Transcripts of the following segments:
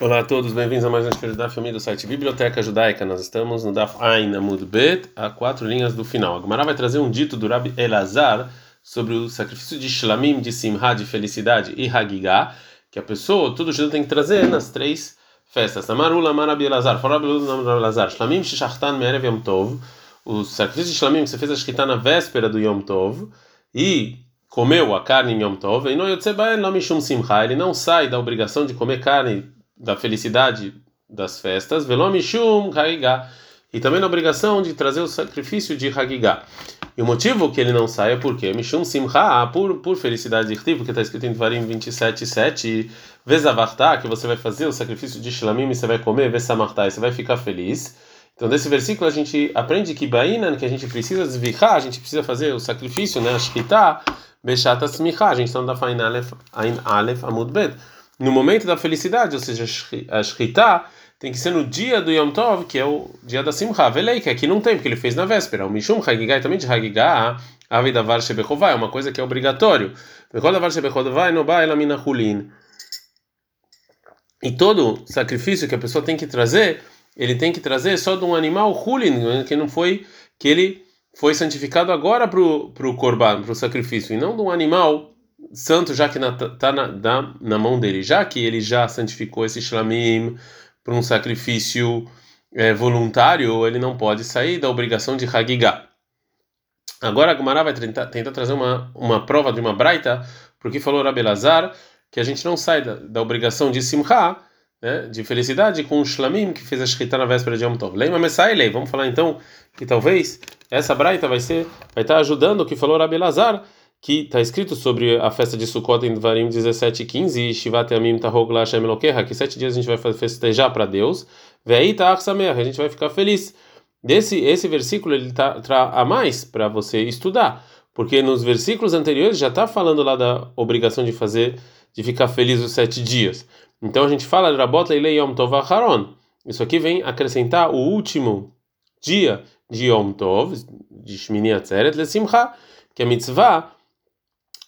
Olá a todos, bem-vindos a mais um estudo da família do site Biblioteca Judaica. Nós estamos no Daf Ain Amud Bet, a quatro linhas do final. A Gemara vai trazer um dito do Rabbi Elazar sobre o sacrifício de Shlamim, de Simha, de felicidade e Hagigah, que a pessoa, todo judeu tem que trazer nas três festas. Amarula, Marabi Elazar, Elazar, Shlamim, Shishachtan, Merev Yom Tov, o sacrifício de Shlamim que você fez a Shkita na véspera do Yom Tov, e comeu a carne em Yom Tov, e não ele não sai da obrigação de comer carne da felicidade das festas, velomishum hagigah, e também na obrigação de trazer o sacrifício de hagigah. E o motivo que ele não sai é porque mishum simcha, por por felicidade de porque está escrito em Dvarim 27:7, vezavarta, que você vai fazer o sacrifício de shlamim e você vai comer, vesamarta, e você vai ficar feliz. Então, nesse versículo a gente aprende que Bainan, que a gente precisa desvirrar, a gente precisa fazer o sacrifício, né? A Shkita, Bechata Smicha, a gente está no Fain Aleph, Ain Aleph Amud Bet no momento da felicidade, ou seja, a Shritá tem que ser no dia do Yom Tov, que é o dia da Simcha. Velei, que aqui não tem, porque ele fez na véspera. O Mishum Hagigah também de Hagigah, Avidavar Shebechová, é uma coisa que é obrigatório. Hulin. E todo sacrifício que a pessoa tem que trazer, ele tem que trazer só de um animal Hulin, que não foi, que ele foi santificado agora para o Korban, para o sacrifício, e não de um animal santo já que está na, na, na, mão dele, já que ele já santificou esse shlamim para um sacrifício é, voluntário, ele não pode sair da obrigação de Hagigah. Agora a Gumara vai tentar, tentar, trazer uma, uma prova de uma braita, porque falou Rabelazar que a gente não sai da, da obrigação de Simcha, né, de felicidade, com o shlamim que fez a shkita na véspera de Yom Tov. Lema Messailei, vamos falar então que talvez essa braita vai ser vai estar ajudando o que falou Rabelazar que está escrito sobre a festa de Sukkot em Dvarim 17 e 15, Shivat Yamim Tahog La Hashem Elokeha, que sete dias a gente vai festejar para Deus, Ve'ei Ta'ach Sameach, a gente vai ficar feliz. Desse, esse versículo ele tá, traz a mais para você estudar, porque nos versículos anteriores já está falando lá da obrigação de fazer, de ficar feliz os sete dias. Então a gente fala Rabot Leilei Yom Tov Acharon. Isso aqui vem acrescentar o último dia de Yom Tov, de Shmini Atzeret, Lesimcha, que é mitzvah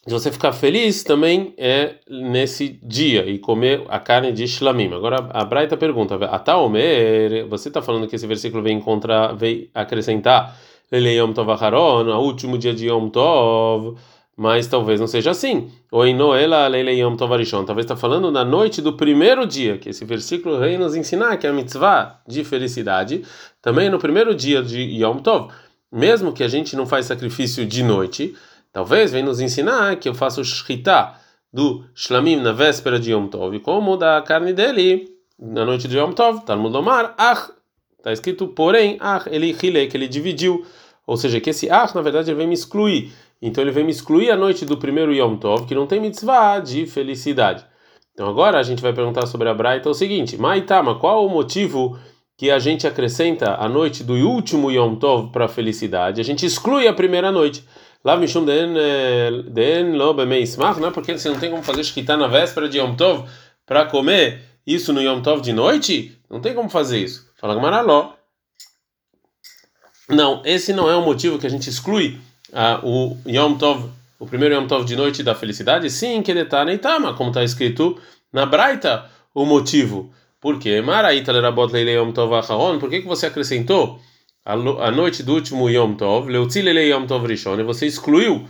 de você ficar feliz também é nesse dia e comer a carne de shlamim. Agora a Braita pergunta: Ataomer, você está falando que esse versículo vem contra, vem acrescentar Lele Yom Tov o último dia de Yom Tov, mas talvez não seja assim. Ou em Noela Lele Yom Tov Arishon, talvez está falando na noite do primeiro dia, que esse versículo vem nos ensinar que a mitzvah de felicidade também no primeiro dia de Yom Tov, mesmo que a gente não faz sacrifício de noite Talvez venha nos ensinar que eu faço shritá do shlamim na véspera de Yom Tov, como da carne dele na noite de Yom Tov, Talmud Omar, ach, está escrito, porém, ach, ele hilei, que ele dividiu, ou seja, que esse ach, na verdade, ele vem me excluir. Então ele vem me excluir a noite do primeiro Yom Tov, que não tem mitzvah de felicidade. Então agora a gente vai perguntar sobre a Braita o seguinte: Maitama, qual o motivo que a gente acrescenta a noite do último Yom Tov para a felicidade? A gente exclui a primeira noite. Lá Mishum Den Den Lo Bemeismach, não é porque você não tem como fazer shkita na véspera de Yom Tov para comer isso no Yom Tov de noite? Não tem como fazer isso. Fala Gamaraló. Não, esse não é o motivo que a gente exclui uh, o Yom Tov, o primeiro Yom Tov de noite da felicidade. Sim, que ele na Itama, como está escrito na Braita, o motivo. Por quê? Maraita lerabot leile Yom Tov acharon. Por que, que você acrescentou a noite do último Yom Tov, Leutzilele Yom Tov Rishon, você excluiu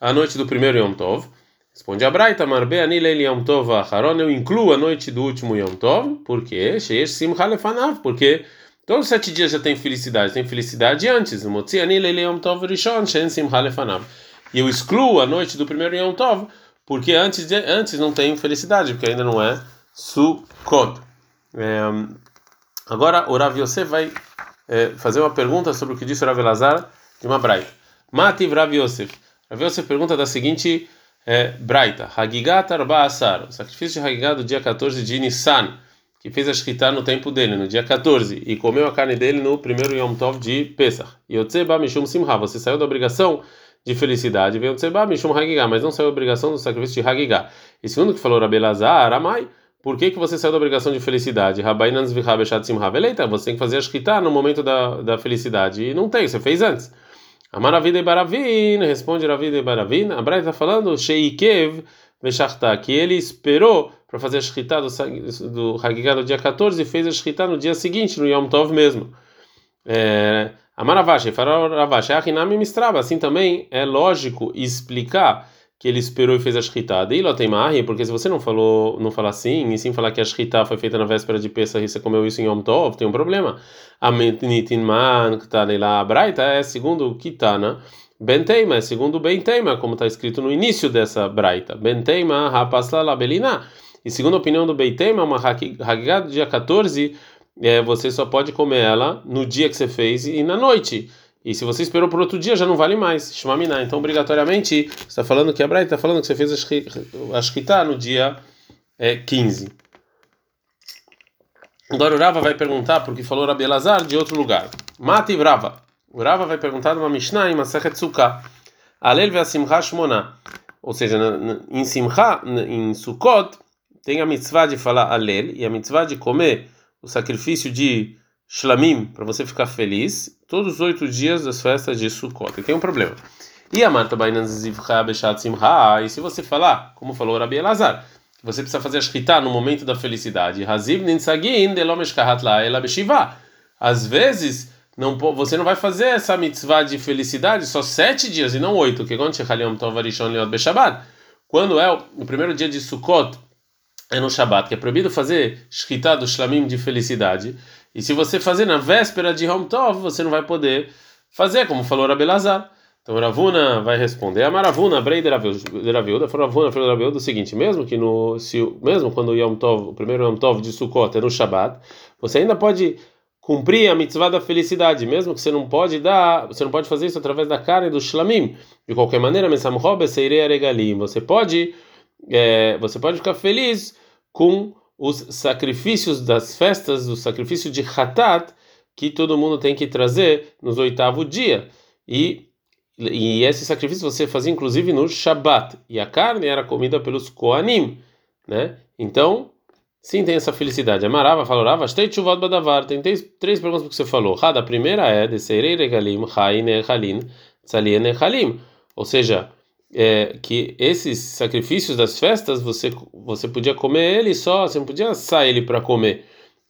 a noite do primeiro Yom Tov. Responde a Braita, Marbe Anilele Yom Tov Acharon, eu incluo a noite do último Yom Tov, porque Sheish Simcha Lefanav, porque todos os sete dias já tem felicidade, tem felicidade antes. Motzi Anilele Yom Tov Rishon, Shen Simcha Lefanav. E eu excluo a noite do primeiro Yom Tov, porque antes, de, antes não tem felicidade, porque ainda não é Sukkot. É, agora o Rav Yosef vai é, fazer uma pergunta sobre o que disse o Rav Elazar de uma braita. Mativ Rav Yosef. Yosef pergunta da seguinte é, braita: Hagigat Arba Asar, o sacrifício de Hagigat do dia 14 de Nissan, que fez a Shkita no tempo dele, no dia 14, e comeu a carne dele no primeiro Yom Tov de Pesach. Yotzeba Mishum Simha, você saiu da obrigação de felicidade, veio Yotzeba Mishum Hagigah, mas não saiu da obrigação do sacrifício de Hagigah. E segundo que falou Rabi Elazar, Amai, por que, que você saiu da obrigação de felicidade? Você tem que fazer a shkita no momento da, da felicidade. E não tem, você fez antes. A Maravida e Baravin, responde Ravida e Baravin. A está falando, Sheikev Veshachta, que ele esperou para fazer a Shechita do, do Hagigah no dia 14 e fez a Shechita no dia seguinte, no Yom Tov mesmo. É, Amaravashi, farol Ravashi, Achinami Mistraba, assim também é lógico explicar que ele esperou e fez a Shechita. Daí tem marri, porque se você não falou, não falar assim, e sim falar que a Shechita foi feita na véspera de Pesach e você comeu isso em Yom Tov, tem um problema. A Nitinman, que está lá, Braita, é segundo o Kitana. Benteima, é segundo Benteima, como está escrito no início dessa Braita. Benteima, Rapasla Labelina. E segundo a opinião do Benteima, uma Hagigah do dia 14, é, você só pode comer ela no dia que você fez e na noite. E se você esperou por outro dia, já não vale mais. Shmaminá. Então, obrigatoriamente, você está falando que a Braita está falando que você fez a Shkita no dia é, 15. Agora o Rava vai perguntar, porque falou Rabi Elazar de outro lugar. Mata e Rava. O Rava vai perguntar numa Mishnah em Masachet Sukkah. Alel ve'asimcha shmona. Ou seja, em Simcha, em Sukkot, tem a mitzvah de falar Alel e a mitzvah de comer o sacrifício de shlamim, para você ficar feliz, todos os oito dias das festas de Sukkot. E tem um problema. E a Marta e se você falar, como falou Rabi Elazar, você precisa fazer a shkita no momento da felicidade. Às vezes, não, você não vai fazer essa mitzvah de felicidade só sete dias e não oito, que quando é o primeiro dia de Sukkot, é no Shabat, que é proibido fazer shkita do shlamim de felicidade. E se você fazer na véspera de Yom Tov, você não vai poder fazer, como falou Rabelazar. Então Ravuna vai responder. A Maravuna, Brei de Raviuda, foi Ravuna, foi Raviuda o seguinte: mesmo que no, se, mesmo quando o Yom Tov, o primeiro Yom Tov de Sukkot é no Shabat, você ainda pode cumprir a mitzvah da felicidade, mesmo que você não pode dar, você não pode fazer isso através da carne do shlamim. De qualquer maneira, você pode, é, você pode ficar feliz com os sacrifícios das festas, o sacrifício de Hatat, que todo mundo tem que trazer nos oitavo dia. E, e esse sacrifício você fazia inclusive no Shabat. E a carne era comida pelos Koanim. Né? Então, sim, tem essa felicidade. Amarava, falorava, badavar. Tem três, três perguntas que você falou. A primeira é. Ou seja, é, que esses sacrifícios das festas você você podia comer ele só, você não podia assar ele para comer,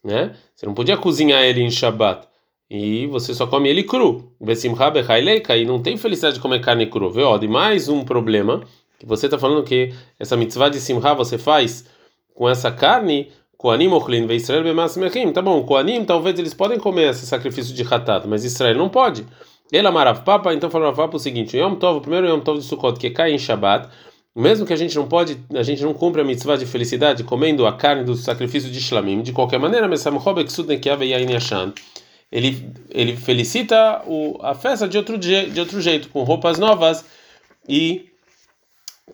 né? Você não podia cozinhar ele em Shabat e você só come ele cru. E não tem felicidade de comer carne cru. Vê, ó, de mais um problema que você está falando que essa mitzvah de simcha você faz com essa carne Koanim ochlin Israel. Tá bom, Koanim talvez eles podem comer esse sacrifício de hatat, mas Israel não pode. Ele amarav papa, então falou Rav o seguinte: Yom Tov, o primeiro Yom Tov de Sukkot, que cai em Shabbat, mesmo que a gente não pode, a gente não cumpre a mitzvah de felicidade comendo a carne do sacrifício de Shlamim, de qualquer maneira, ele ele felicita o, a festa de outro, de outro jeito, com roupas novas e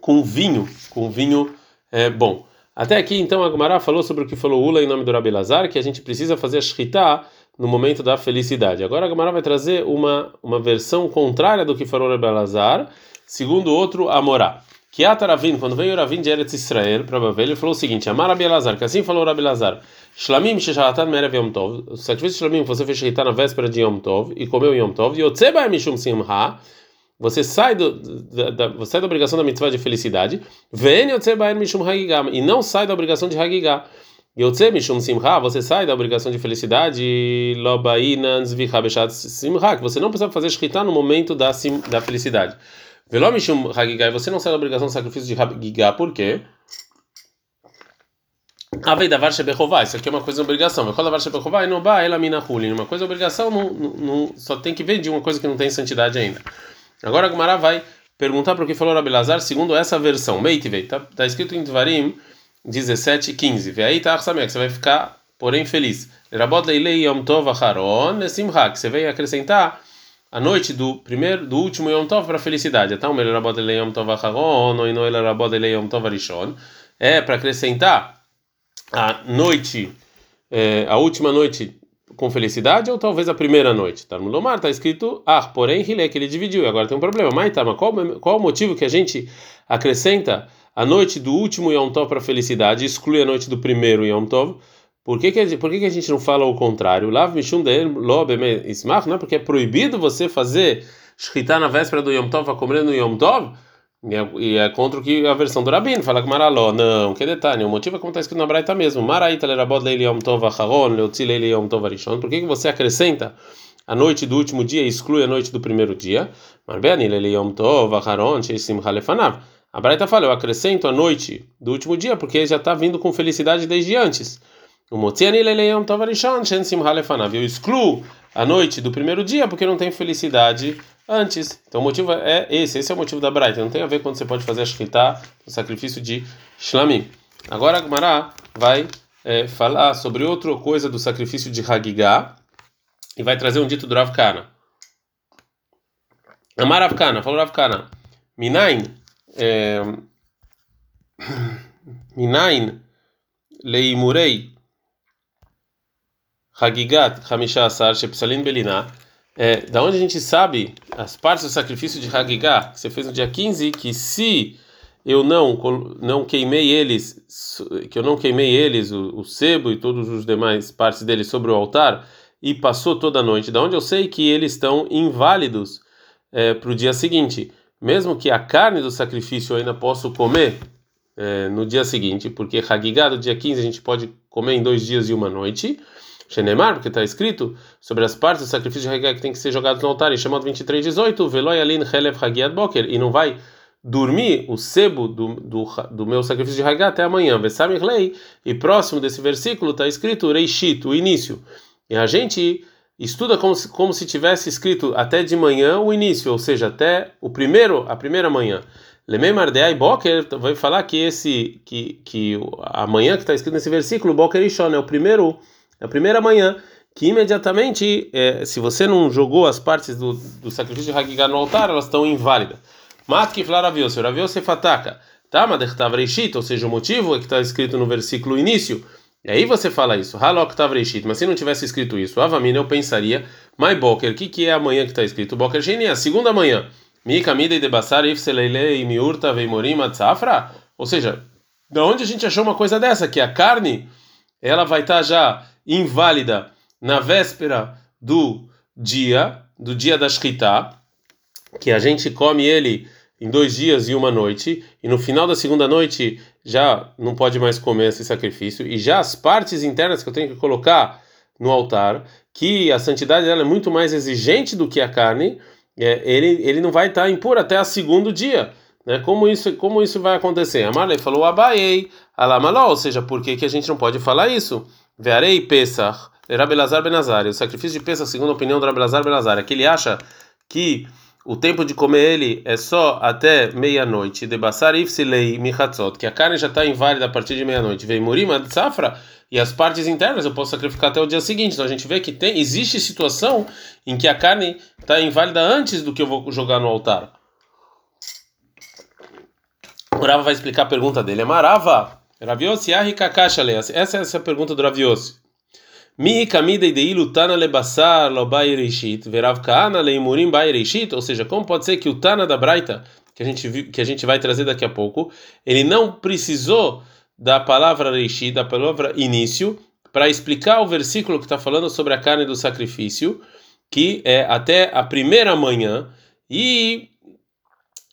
com vinho, com vinho é, bom. Até aqui, então, a Gumara falou sobre o que falou Ula em nome do Rabi Lazar, que a gente precisa fazer a shritá no momento da felicidade. Agora a Gemara vai trazer uma, uma versão contrária do que falou Rebbe Lazar, segundo outro Amorá. Que Ataravin, quando veio Ravin de Eretz Israel para Babel, ele falou o seguinte: Amar Rabi que assim falou Rabi Shlamim sheshahatan merev Yom Tov, o sacrifício Shlamim que você fez sheitar na véspera de Yom Tov e comeu Yom Tov, Yotzeba Mishum Simha, você sai, do, da, da, você sai da obrigação da mitzvah de felicidade, Ven Yotzeba Mishum Hagigah, e não sai da obrigação de Hagigah. Yotze Mishum Simcha, você sai da obrigação de felicidade, Lobainan Zvicha Beshat Simcha, que você não precisa fazer shkita no momento da, sim, da felicidade. Veló Mishum Hagigah, você não sai da obrigação de sacrifício de Hagigah, por quê? Avei da Varsha Bechová, isso aqui é uma coisa obrigação. Varsha Bechová, não ela mina. Uma coisa obrigação, não, não, só tem que ver de uma coisa que não tem santidade ainda. Agora a Gumara vai perguntar para o que falou Rabelazar, segundo essa versão. Meitivei, está tá escrito em Dvarim 17 e 15. Vê aí, tá, você vai ficar, porém, feliz. Yom você vem acrescentar a noite do primeiro, do último yom tov para felicidade. Então, melhor yom ou yom tov arishon. É para acrescentar a noite, é, a última noite com felicidade ou talvez a primeira noite. Tá no Lomar está escrito ah, porém Rilé que ele dividiu. E agora tem um problema. Tá, mas qual, qual o motivo que a gente acrescenta a noite do último Yom Tov para felicidade exclui a noite do primeiro Yom Tov. Por que, que, por que, que a gente não fala o contrário? Lav Mishum Ismach, não é porque é proibido você fazer shkita na véspera do Yom Tov, a comer no Yom Tov? E é contra o que a versão do Rabino fala que Maraló, não, que detalhe, o motivo é como está escrito na Braita mesmo. Maraita lerabod leili yom tov acharon, leotzi leili yom tov arishon. Por que, que você acrescenta a noite do último dia e exclui a noite do primeiro dia? Marbeani leili yom tov acharon, sheisim halefanav. A Braita fala, eu acrescento a noite do último dia porque já está vindo com felicidade desde antes. Eu excluo a noite do primeiro dia porque não tem felicidade antes. Então o motivo é esse, esse é o motivo da Braita. Não tem a ver quando você pode fazer a shkita, o sacrifício de shlamim. Agora a Gmará vai é, falar sobre outra coisa do sacrifício de Hagigah e vai trazer um dito do Rav Kana. Amar Rav Kana, falou Rav Kana. Minain é, Minain leimurei Hagigat Hamisha Asar Shepsalin Beliná é, da onde a gente sabe as partes do sacrifício de Hagigah, que você fez no dia 15, que se eu não não queimei eles, que eu não queimei eles, o, o sebo e todos os demais partes deles sobre o altar, e passou toda a noite, da onde eu sei que eles estão inválidos é, para o dia seguinte, mesmo que a carne do sacrifício eu ainda posso comer é, no dia seguinte, porque Hagigah do dia 15 a gente pode comer em dois dias e uma noite, Shenemar, porque está escrito sobre as partes do sacrifício de Haggai que tem que ser jogados no altar, em chamado 23, 18, Veloy Alin Helev Hagiad Boker, e não vai dormir o sebo do, do, do meu sacrifício de Haggai até amanhã. Vesamir Lei, e próximo desse versículo está escrito Reishit, o início. E a gente estuda como se, como se tivesse escrito até de manhã o início, ou seja, até o primeiro, a primeira manhã. Lemei Mardeai Boker vai falar que esse que que a manhã que está escrito nesse versículo, Boker Ishon, é o primeiro a primeira manhã, que imediatamente, é, se você não jogou as partes do, do sacrifício de Hagigah no altar, elas estão inválidas. Mat que flaraviose, raviose fataka. Tá, madechtav reishit, ou seja, o motivo é que está escrito no versículo início. E aí você fala isso, halok tav reishit, mas se não tivesse escrito isso, avamina eu pensaria, mai boker, o que, que é a manhã que está escrito? Boker sheni, a segunda manhã. Mi kamida e debassar if seleile miurta veimorim atzafra. Ou seja, da onde a gente achou uma coisa dessa? Que a carne, ela vai estar tá já inválida na véspera do dia, do dia da Shkita, que a gente come ele em dois dias e uma noite, e no final da segunda noite já não pode mais comer esse sacrifício, e já as partes internas que eu tenho que colocar no altar, que a santidade dela é muito mais exigente do que a carne, é, ele, ele não vai estar impuro até o segundo dia. Né? Como, isso, como isso vai acontecer? A Marley falou abaiei, alamaló, ou seja, por que, que a gente não pode falar isso? Vearei Pesach, Rabelazar Benazar. O sacrifício de Pesach, segundo a opinião do Rabelazar Benazar, que ele acha que o tempo de comer ele é só até meia-noite. Debassar ifsilei michatzot, que a carne já está inválida a partir de meia-noite. Vem murima de safra e as partes internas eu posso sacrificar até o dia seguinte. Então a gente vê que tem existe situação em que a carne está inválida antes do que eu vou jogar no altar. O Rava vai explicar a pergunta dele. É Marava. Raviosi ahi kakashale. Essa é essa pergunta do Raviosi. Mi kamida ideilu tana lebassar lo bairishit, verav kaana leimurim bairishit, ou seja, como pode ser que o tana da Braita, que a gente que a gente vai trazer daqui a pouco, ele não precisou da palavra reishit, da palavra início, para explicar o versículo que está falando sobre a carne do sacrifício, que é até a primeira manhã, e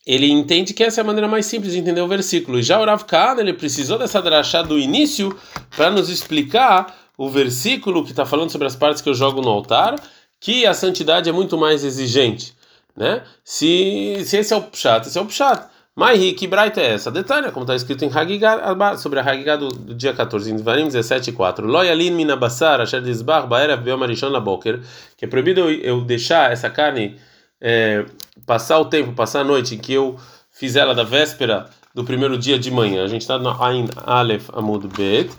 ele entende que essa é a maneira mais simples de entender o versículo. E já o Rav ele precisou dessa drachá do início para nos explicar o versículo que está falando sobre as partes que eu jogo no altar, que a santidade é muito mais exigente, né? Se, se esse é o pshat, esse é o pshat. Mai que braita é essa? Detalhe, como está escrito em Hagigah, sobre a Hagigah do, do, dia 14, em Devarim 17 e 4. Loyalin minabassar, asher disbar, baerav beom arishon laboker, que é proibido eu, eu deixar essa carne é, passar o tempo, passar a noite em que eu fiz ela da véspera do primeiro dia de manhã. A gente está no Ain Aleph Amud Bet.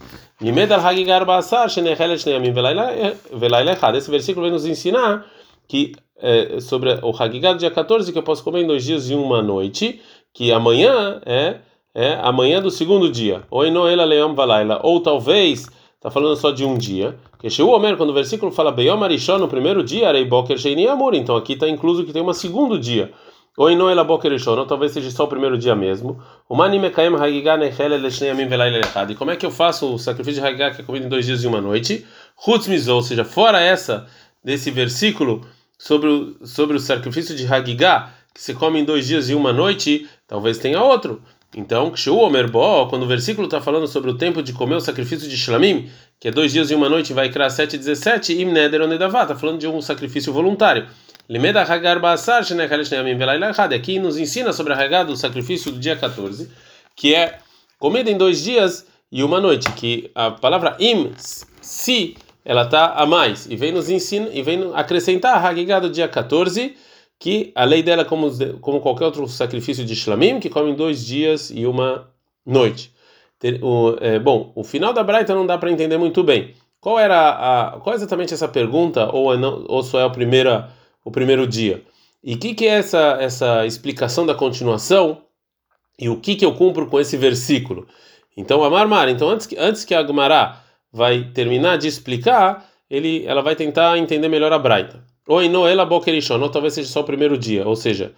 Esse versículo vai nos ensinar que é, sobre o Hagigah do dia 14 que eu posso comer em dois dias e uma noite, que amanhã é é amanhã do segundo dia. Ou talvez Está falando só de um dia. Que Omer, quando o versículo fala no primeiro dia, Sheini Amor. Então aqui está incluso que tem um segundo dia. Ou não ela Boker Rishon, ou talvez seja só o primeiro dia mesmo. O Mani Mekaim Hagigah Nechele Leshnei Amim Velai Lelechad. E como é que eu faço o sacrifício de Hagigah que é comido em dois dias e uma noite? Chutz Mizou, ou seja, fora essa, desse versículo sobre o, sobre o sacrifício de Hagigah, que se come em dois dias e uma noite, talvez tenha outro. Então, Omerbo, quando o versículo está falando sobre o tempo de comer o sacrifício de Shlamim, que é dois dias e uma noite, vai criar 7 e 17, Im Neder Onedavá, está falando de um sacrifício voluntário. Aqui nos ensina sobre a Hagar do sacrifício do dia 14, que é comida em dois dias e uma noite, que a palavra im, si, ela está a mais, e vem nos ensina, e vem acrescentar a Hagigah do dia 14, que a lei dela, como, como qualquer outro sacrifício de Shlamim, que come dois dias e uma noite. O, é, bom, o final da Braita não dá para entender muito bem. Qual era a, qual é exatamente essa pergunta, ou, é não, ou só é o primeiro, o primeiro dia? E o que, que é essa, essa explicação da continuação? E o que, que eu cumpro com esse versículo? Então, Amar Mar, então antes que, antes que a Gemara vai terminar de explicar, ele, ela vai tentar entender melhor a Braita. Ou em Noela Bokerishon, ou talvez seja só o primeiro dia, ou seja,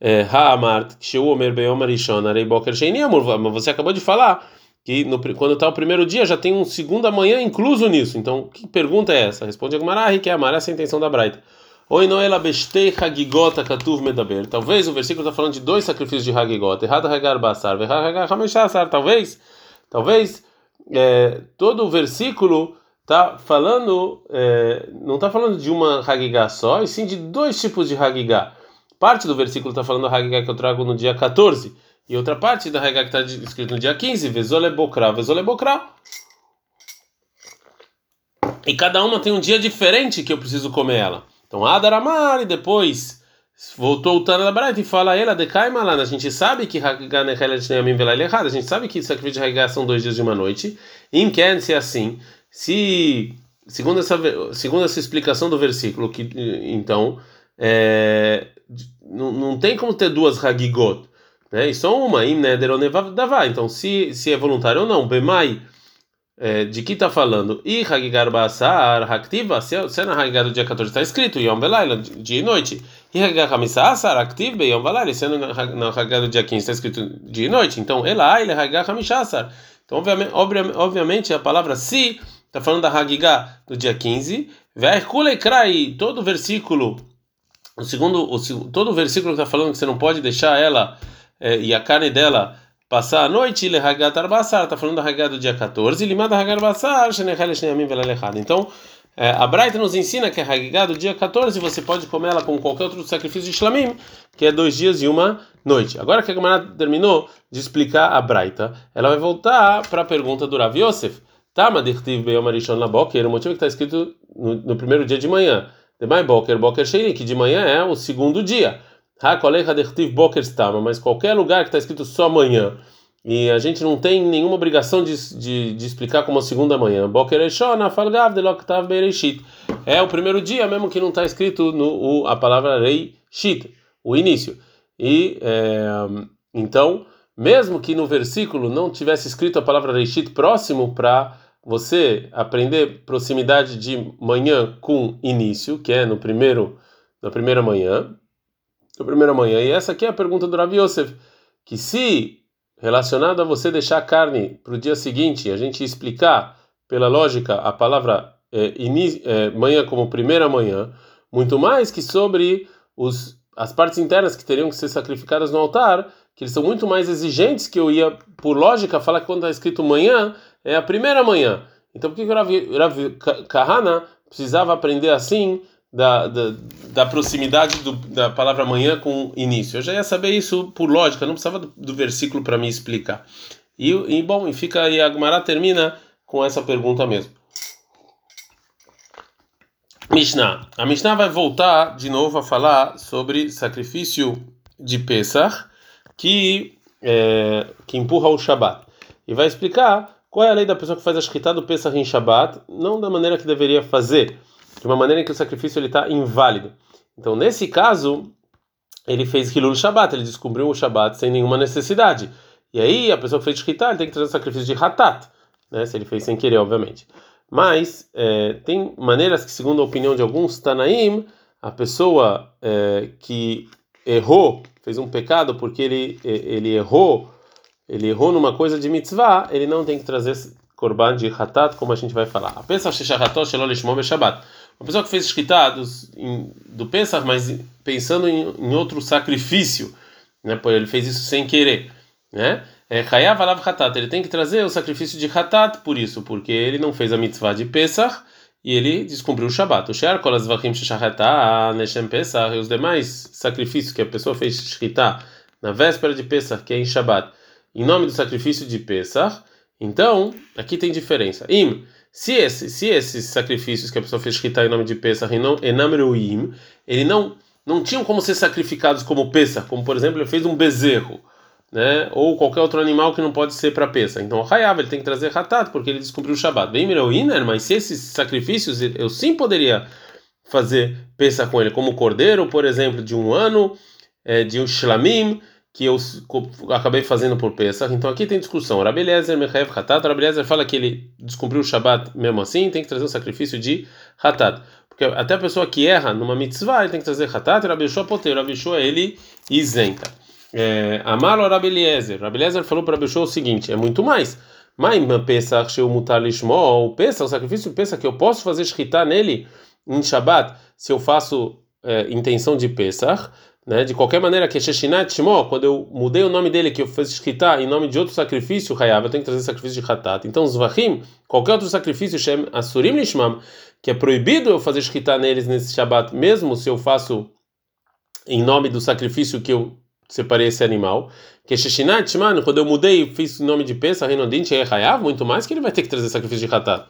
é, Ha'amart, Sheu Omer Beyom Arishon, Arei Boker Sheini Amor, mas você acabou de falar que no, quando está o primeiro dia já tem um segundo manhã incluso nisso. Então, que pergunta é essa? Responde a Gemara, que é Amar, essa é a intenção da Braita. Oi Noela Bestei Hagigota Katuv Medaber. Talvez o versículo está falando de dois sacrifícios de Hagigota. Errado Hagar Basar, Hagar Hameshasar. Talvez, talvez é, todo o versículo tá falando, é, não está falando de uma Hagigah só, e sim de dois tipos de Hagigah. Parte do versículo está falando da Hagigah que eu trago no dia 14, e outra parte da Hagigah que está escrito no dia 15, Vezole Bokra, Vezole Bokra. E cada uma tem um dia diferente que eu preciso comer ela. Então, Adaramar, e depois voltou o Tana da Braita e fala ela de Kaimalana. A gente sabe que Nechelet Neamim Velai errado. A gente sabe que sacrifício de Hagigah são dois dias e uma noite. Em quer ser assim se segundo essa segundo essa explicação do versículo que então é, não, não tem como ter duas hagigot, né? E só uma im neder davá. Então se se é voluntário ou não, bemai é, de que está falando? E Hagigar Basar, Haktiva, se na Hagigar do dia 14 está escrito, Yom Belaila, dia e noite. E Hagigar Hamissasar, Aktiv, Yom Belaila, se na Hagigar do dia 15 está escrito dia e noite. Então, Elai, Hagigar Hamissasar. Então, obviamente, obviamente, a palavra si Está falando da Hagigah do dia 15. Ve'erkulekrai, todo o versículo, o segundo, o, todo o versículo que está falando que você não pode deixar ela é, e a carne dela passar a noite, ele Hagat Arbassar, está falando da Hagigah do dia 14. Limada Hagat Arbassar, Shenechel Shneamim Velalechad. Então, é, a Braita nos ensina que a Hagigah do dia 14 você pode comer ela com qualquer outro sacrifício de Shlamim, que é dois dias e uma noite. Agora que a Gemara terminou de explicar a Braita, ela vai voltar para a pergunta do Rav Yosef. Tama dirtiv beyom arishon la boker, o motivo que está escrito no, no, primeiro dia de manhã. Demai boker, boker sheini, que de manhã é o segundo dia. Mas qualquer lugar que está escrito só manhã, e a gente não tem nenhuma obrigação de, de, de explicar como a segunda manhã. É o primeiro dia, mesmo que não está escrito no, o, a palavra reishit, o início. E, é, então, mesmo que no versículo não tivesse escrito a palavra reishit próximo para você aprender proximidade de manhã com início, que é no primeiro, na primeira manhã, primeira manhã. E essa aqui é a pergunta do Rav Yosef, que se relacionado a você deixar a carne para o dia seguinte, a gente explicar pela lógica a palavra é, é, manhã como primeira manhã, muito mais que sobre os, as partes internas que teriam que ser sacrificadas no altar, que eles são muito mais exigentes que eu ia, por lógica, falar que quando está escrito manhã, é a primeira manhã. Então por que o Rav, Rav Kahana precisava aprender assim da, da, da proximidade do, da palavra manhã com início? Eu já ia saber isso por lógica, não precisava do, do versículo para me explicar. E, e, bom, e fica aí, a Gemara termina com essa pergunta mesmo. Mishnah. A Mishnah vai voltar de novo a falar sobre sacrifício de Pesach que, é, que empurra o Shabat. E vai explicar qual é a lei da pessoa que faz a shkita do Pesach em Shabbat, não da maneira que deveria fazer, de uma maneira em que o sacrifício está inválido. Então, nesse caso, ele fez Hilul Shabbat, ele descobriu o Shabbat sem nenhuma necessidade. E aí, a pessoa que fez shkita, ele tem que trazer o sacrifício de Hatat, né, se ele fez sem querer, obviamente. Mas, é, tem maneiras que, segundo a opinião de alguns Tanaim, a pessoa é, que errou, fez um pecado porque ele, ele errou ele errou numa coisa de mitzvah, ele não tem que trazer korban de hatat, como a gente vai falar. A Pesach shechahatot shelo lishmo Shabbat. Uma pessoa que fez shkita do, Pesach, mas pensando em, em outro sacrifício, né? Ele fez isso sem querer, né? É Hayav alav hatat, ele tem que trazer o sacrifício de hatat por isso, porque ele não fez a mitzvah de Pesach e ele descumpriu o Shabat. O Shear kol azvachim shechareta neshem Pesach e os demais sacrifícios que a pessoa fez shkita na véspera de Pesach, que é em Shabat, em nome do sacrifício de Pesach, então, aqui tem diferença. Im, se, esse, se esses sacrifícios que a pessoa fez shkita em nome de Pesach e não enamruim, ele não não tinham como ser sacrificados como Pesach, como por exemplo, ele fez um bezerro né? Ou qualquer outro animal que não pode ser para peça. Então, o Hayav, ele tem que trazer Hatat, porque ele descobriu o Shabat. Bem, Mirauiner, mas se esses sacrifícios eu sim poderia fazer peça com ele, como cordeiro, por exemplo, de um ano, é, de um shlamim, que eu acabei fazendo por peça. Então, aqui tem discussão. Rabi Eliezer, Mechaev, Hatat. Rabi Eliezer fala que ele descobriu o Shabat mesmo assim, tem que trazer um sacrifício de Hatat. Porque até a pessoa que erra numa mitzvah, ele tem que trazer Hatat. Rabi Shua poteiro. Rabi Shua, ele isenta. É, Amar o Rabeliezer. Rabeliezer falou para Abishua o seguinte: é muito mais. Mas Pesach Sheu Mutar Lishmo, o Pesach, o sacrifício Pesach que eu posso fazer shkita nele em Shabbat, se eu faço é, intenção de Pesach, né? De qualquer maneira, que é Sheshinat quando eu mudei o nome dele, que eu fiz shkita em nome de outro sacrifício, Hayav, eu tenho que trazer sacrifício de Hatat. Então, Zvachim, qualquer outro sacrifício, Shem Asurim Lishmam, que é proibido eu fazer shkita neles nesse Shabbat, mesmo se eu faço em nome do sacrifício que eu separei esse animal. Que Sheshinat, mano, quando eu mudei e fiz o nome de Pesa, Renodint e Hayav, muito mais que ele vai ter que trazer sacrifício de Hatat.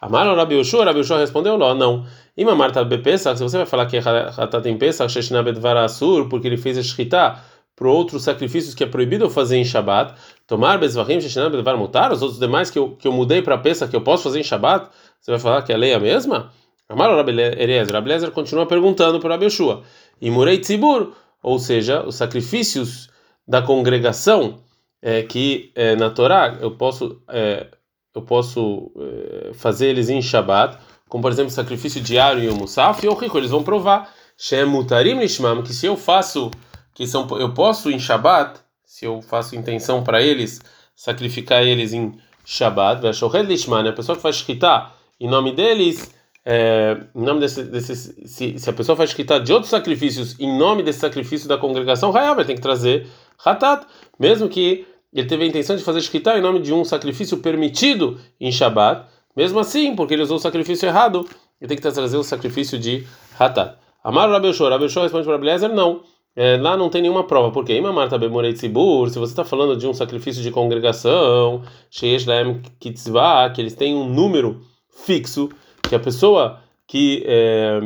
Amaro Rabi Yoshua, Rabi Yoshua respondeu, Ló, não. Ima Marta Bepesach, se você vai falar que Hatat em Pesach, Sheshinat Bedvara Asur, porque ele fez Shkita para outros sacrifícios que é proibido eu fazer em Shabat, tomar Bezvahim, Sheshinat Bedvar Mutar, os outros demais que eu, que eu mudei para Pesach, que eu posso fazer em Shabat, você vai falar que a lei é a mesma? Amaro Rabi Eliezer, Rabi Eliezer continua perguntando para Rabi Yoshua, e Murei Tzibur, ou seja, os sacrifícios da congregação é, que é, na Torá eu posso é, eu posso é, fazer eles em Shabat, como por exemplo sacrifício diário e o Musaf, e o rico eles vão provar. Que se eu faço que são eu posso em Shabat, se eu faço intenção para eles sacrificar eles em Shabat, a pessoa que faz shkita em nome deles é, em nome desse, desse se, se, a pessoa faz quitar de outros sacrifícios em nome desse sacrifício da congregação, vai ter que trazer Hatat, mesmo que ele teve a intenção de fazer shkita em nome de um sacrifício permitido em Shabat, mesmo assim, porque ele usou o sacrifício errado, ele tem que trazer o sacrifício de Hatat. Amar Rabi Shor, Rabi Shor responde para Abeliezer, não. É, lá não tem nenhuma prova, porque Marta Bemorei Tzibur, se você está falando de um sacrifício de congregação, Sheish Laem Kitzvah, que eles têm um número fixo, que a pessoa que é,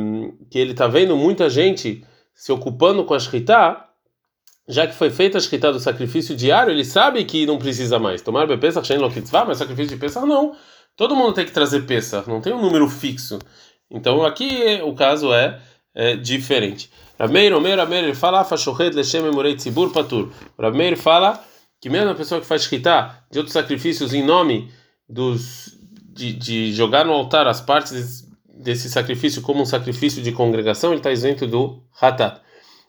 que ele está vendo muita gente se ocupando com a shkita, já que foi feita a shkita do sacrifício diário, ele sabe que não precisa mais. Tomar Pesach, Shen Lokitzvah, mas sacrifício de Pesach não. Todo mundo tem que trazer Pesach, não tem um número fixo. Então aqui o caso é, é diferente. Rameir, Omer, Rameir, ele fala, Fashohet Leshem Emorei Tzibur Patur. Rameir fala que mesmo a pessoa que faz shkita de outros sacrifícios em nome dos de, de jogar no altar as partes desse sacrifício como um sacrifício de congregação, ele está isento do Hatat.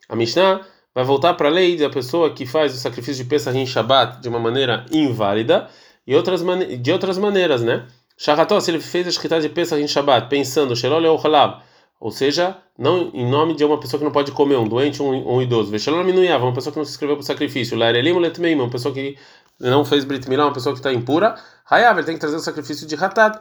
A Mishnah vai voltar para a lei da pessoa que faz o sacrifício de Pesach em Shabbat de uma maneira inválida e outras de outras maneiras, né? Shaható, se ele fez a Shkita de Pesach em Shabbat, pensando, ou seja, não em nome de uma pessoa que não pode comer, um doente, um, um idoso. Uma pessoa que não se inscreveu para o sacrifício. Uma pessoa que não fez Brit Milá, uma pessoa que está impura. Hayav, ele tem que trazer o sacrifício de Hatat,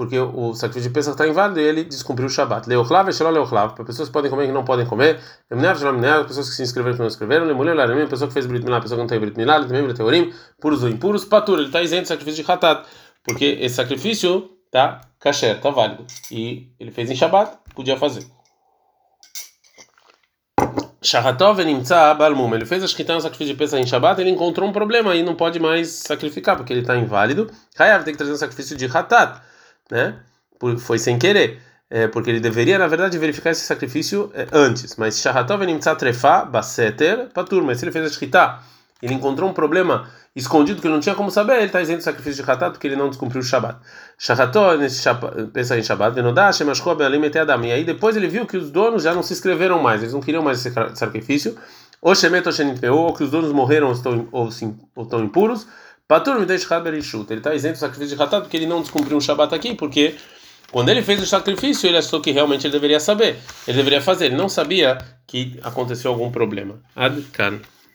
porque o sacrifício de Pesach está inválido e ele descumpriu o Shabat. Leochlav e Shalom Leochlav, para pessoas que podem comer e que não podem comer. Lemnev, Shalom Lemnev, pessoas que se inscreveram e que não escreveram. Lemuleu, Laramim, pessoa que fez Brit Milá, pessoa que não tem Brit Milá. Também Brit puros ou impuros. Patur, ele está isento do sacrifício de Hatat, porque esse sacrifício está kasher, está válido. E ele fez em Shabat, podia fazer. Shahatov Nimtza Balmum, ele fez a Shkita no sacrifício de Pesach em Shabbat, ele encontrou um problema e não pode mais sacrificar, porque ele está inválido. Hayav tem que trazer um sacrifício de Hatat, né? Foi sem querer, é, porque ele deveria, na verdade, verificar esse sacrifício é, antes. Mas Shahatov Baseter mas se ele fez a ele encontrou um problema escondido que não tinha como saber, ele está isento do sacrifício de Hatat porque ele não descumpriu o Shabat. Shaható, nesse pensa em Shabat, Venodá, Shemashko, Bealim, Adam. E aí depois ele viu que os donos já não se inscreveram mais, eles não queriam mais esse sacrifício. Ou ou que os donos morreram ou estão, ou, ou estão impuros. Patur. Ele está isento do sacrifício de Hatat porque ele não descumpriu o Shabat aqui, porque. Quando ele fez o sacrifício, ele achou que realmente ele deveria saber, ele deveria fazer, ele não sabia que aconteceu algum problema. Adkan.